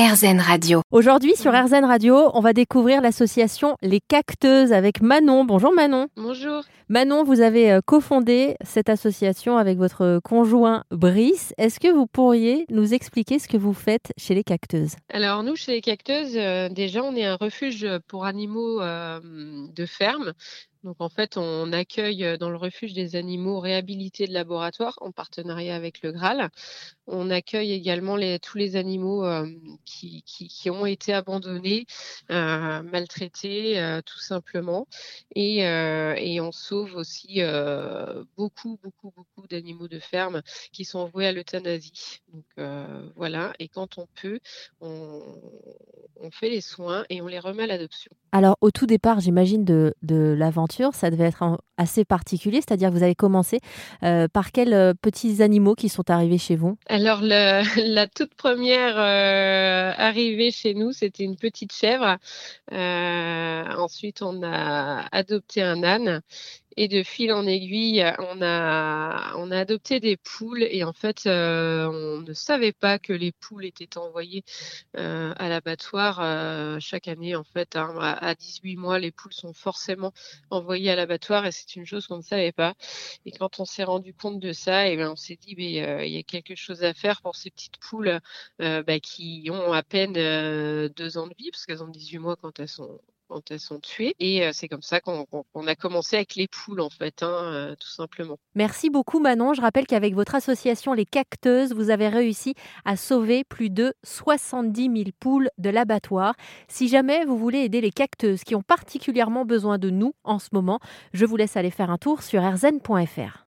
RZN Radio. Aujourd'hui sur RZN Radio, on va découvrir l'association Les Cacteuses avec Manon. Bonjour Manon. Bonjour. Manon, vous avez euh, cofondé cette association avec votre conjoint Brice. Est-ce que vous pourriez nous expliquer ce que vous faites chez les Cacteuses? Alors nous, chez les Cacteuses, euh, déjà, on est un refuge pour animaux euh, de ferme. Donc en fait, on accueille dans le refuge des animaux réhabilités de laboratoire en partenariat avec le Graal. On accueille également les, tous les animaux euh, qui, qui, qui, ont été abandonnés, euh, maltraités, euh, tout simplement. Et, et, on sauve aussi beaucoup, beaucoup, beaucoup d'animaux de ferme qui sont voués à l'euthanasie. Donc voilà, et quand on peut, on, on, fait les soins et on les remet à l'adoption. Alors au tout départ, j'imagine, de, l'aventure ça devait être assez particulier, c'est-à-dire vous avez commencé euh, par quels euh, petits animaux qui sont arrivés chez vous? Alors la toute première euh, arrivée chez nous, c'était une petite chèvre. Ensuite, on a adopté un âne et de fil en aiguille, on a, on a adopté des poules et en fait, euh, on ne savait pas que les poules étaient envoyées euh, à l'abattoir euh, chaque année. En fait, hein, à 18 mois, les poules sont forcément envoyées à l'abattoir et c'est une chose qu'on ne savait pas. Et quand on s'est rendu compte de ça, et eh bien, on s'est dit, il y a quelque chose à faire pour ces petites poules bah, qui ont à peine deux ans de vie, parce qu'elles ont 18 mois quand elles sont quand elles sont tuées. Et c'est comme ça qu'on qu a commencé avec les poules, en fait, hein, tout simplement. Merci beaucoup, Manon. Je rappelle qu'avec votre association Les Cacteuses, vous avez réussi à sauver plus de 70 000 poules de l'abattoir. Si jamais vous voulez aider les cacteuses qui ont particulièrement besoin de nous en ce moment, je vous laisse aller faire un tour sur rzn.fr.